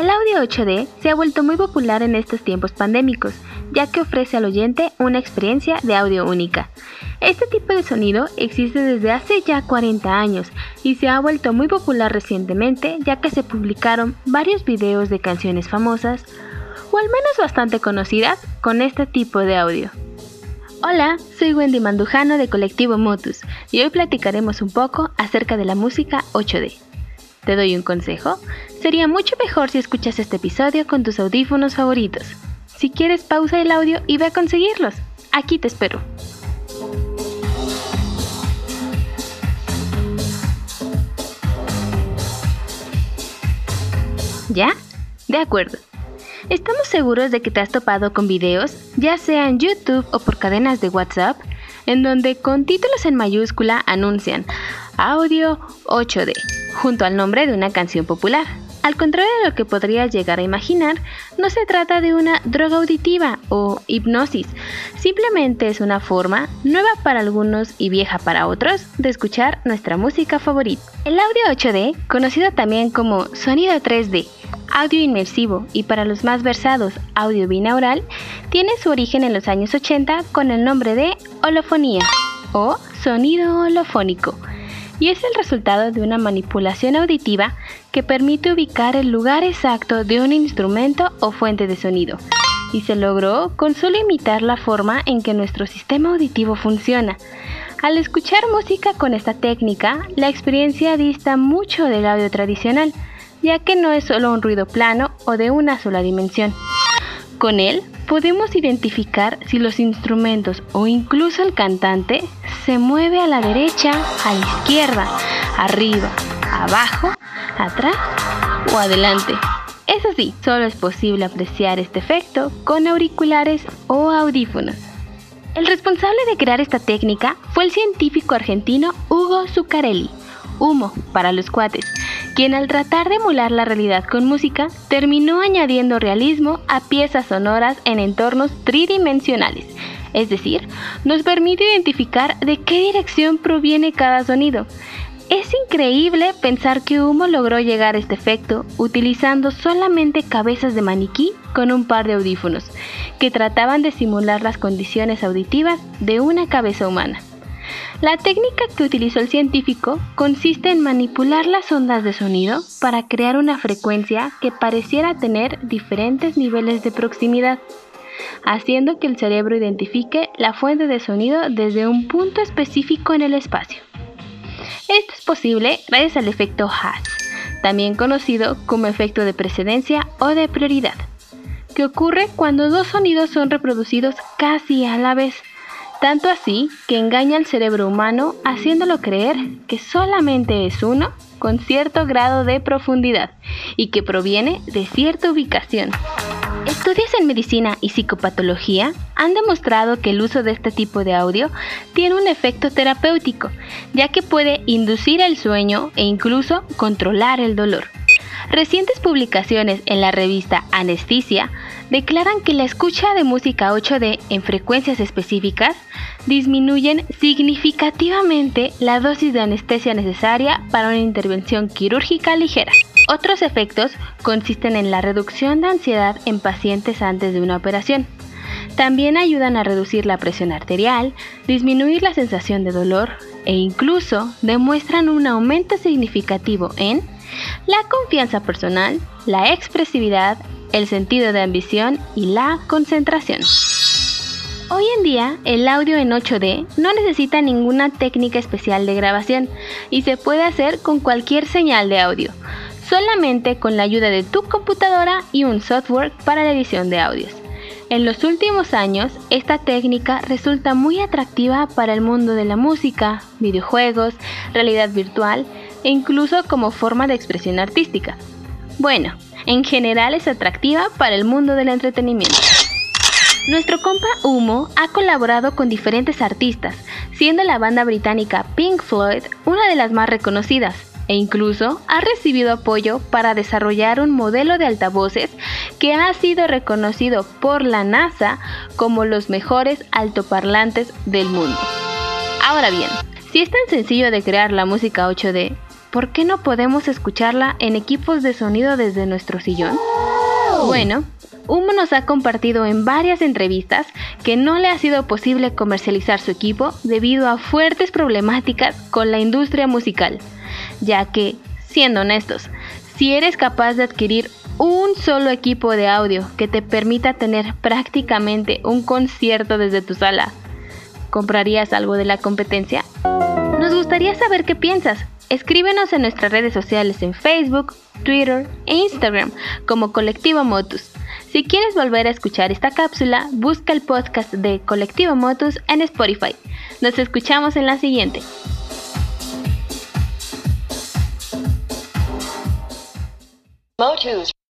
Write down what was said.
El audio 8D se ha vuelto muy popular en estos tiempos pandémicos, ya que ofrece al oyente una experiencia de audio única. Este tipo de sonido existe desde hace ya 40 años y se ha vuelto muy popular recientemente, ya que se publicaron varios videos de canciones famosas, o al menos bastante conocidas, con este tipo de audio. Hola, soy Wendy Mandujano de Colectivo Motus y hoy platicaremos un poco acerca de la música 8D. ¿Te doy un consejo? Sería mucho mejor si escuchas este episodio con tus audífonos favoritos. Si quieres, pausa el audio y ve a conseguirlos. Aquí te espero. ¿Ya? De acuerdo. Estamos seguros de que te has topado con videos, ya sea en YouTube o por cadenas de WhatsApp, en donde con títulos en mayúscula anuncian audio 8D, junto al nombre de una canción popular. Al contrario de lo que podrías llegar a imaginar, no se trata de una droga auditiva o hipnosis, simplemente es una forma, nueva para algunos y vieja para otros, de escuchar nuestra música favorita. El audio 8D, conocido también como sonido 3D, audio inmersivo y para los más versados audio binaural, tiene su origen en los años 80 con el nombre de holofonía o sonido holofónico y es el resultado de una manipulación auditiva que permite ubicar el lugar exacto de un instrumento o fuente de sonido. Y se logró con solo imitar la forma en que nuestro sistema auditivo funciona. Al escuchar música con esta técnica, la experiencia dista mucho del audio tradicional, ya que no es solo un ruido plano o de una sola dimensión. Con él podemos identificar si los instrumentos o incluso el cantante se mueve a la derecha, a la izquierda, arriba, abajo, atrás o adelante. Eso sí, solo es posible apreciar este efecto con auriculares o audífonos. El responsable de crear esta técnica fue el científico argentino Hugo Zuccarelli, Humo para los cuates, quien al tratar de emular la realidad con música, terminó añadiendo realismo a piezas sonoras en entornos tridimensionales. Es decir, nos permite identificar de qué dirección proviene cada sonido. Es increíble pensar que Humo logró llegar a este efecto utilizando solamente cabezas de maniquí con un par de audífonos, que trataban de simular las condiciones auditivas de una cabeza humana. La técnica que utilizó el científico consiste en manipular las ondas de sonido para crear una frecuencia que pareciera tener diferentes niveles de proximidad, haciendo que el cerebro identifique la fuente de sonido desde un punto específico en el espacio. Esto es posible gracias al efecto Haas, también conocido como efecto de precedencia o de prioridad, que ocurre cuando dos sonidos son reproducidos casi a la vez tanto así que engaña al cerebro humano haciéndolo creer que solamente es uno con cierto grado de profundidad y que proviene de cierta ubicación. Estudios en medicina y psicopatología han demostrado que el uso de este tipo de audio tiene un efecto terapéutico, ya que puede inducir el sueño e incluso controlar el dolor. Recientes publicaciones en la revista Anestesia declaran que la escucha de música 8D en frecuencias específicas disminuyen significativamente la dosis de anestesia necesaria para una intervención quirúrgica ligera. Otros efectos consisten en la reducción de ansiedad en pacientes antes de una operación. También ayudan a reducir la presión arterial, disminuir la sensación de dolor e incluso demuestran un aumento significativo en la confianza personal, la expresividad, el sentido de ambición y la concentración. Hoy en día, el audio en 8D no necesita ninguna técnica especial de grabación y se puede hacer con cualquier señal de audio, solamente con la ayuda de tu computadora y un software para la edición de audios. En los últimos años, esta técnica resulta muy atractiva para el mundo de la música, videojuegos, realidad virtual e incluso como forma de expresión artística. Bueno, en general es atractiva para el mundo del entretenimiento. Nuestro compa Humo ha colaborado con diferentes artistas, siendo la banda británica Pink Floyd una de las más reconocidas, e incluso ha recibido apoyo para desarrollar un modelo de altavoces que ha sido reconocido por la NASA como los mejores altoparlantes del mundo. Ahora bien, si es tan sencillo de crear la música 8D, ¿por qué no podemos escucharla en equipos de sonido desde nuestro sillón? Bueno, Humo nos ha compartido en varias entrevistas que no le ha sido posible comercializar su equipo debido a fuertes problemáticas con la industria musical, ya que, siendo honestos, si eres capaz de adquirir un solo equipo de audio que te permita tener prácticamente un concierto desde tu sala, ¿comprarías algo de la competencia? Nos gustaría saber qué piensas. Escríbenos en nuestras redes sociales en Facebook, Twitter e Instagram como Colectivo Motus. Si quieres volver a escuchar esta cápsula, busca el podcast de Colectivo Motus en Spotify. Nos escuchamos en la siguiente. Motus.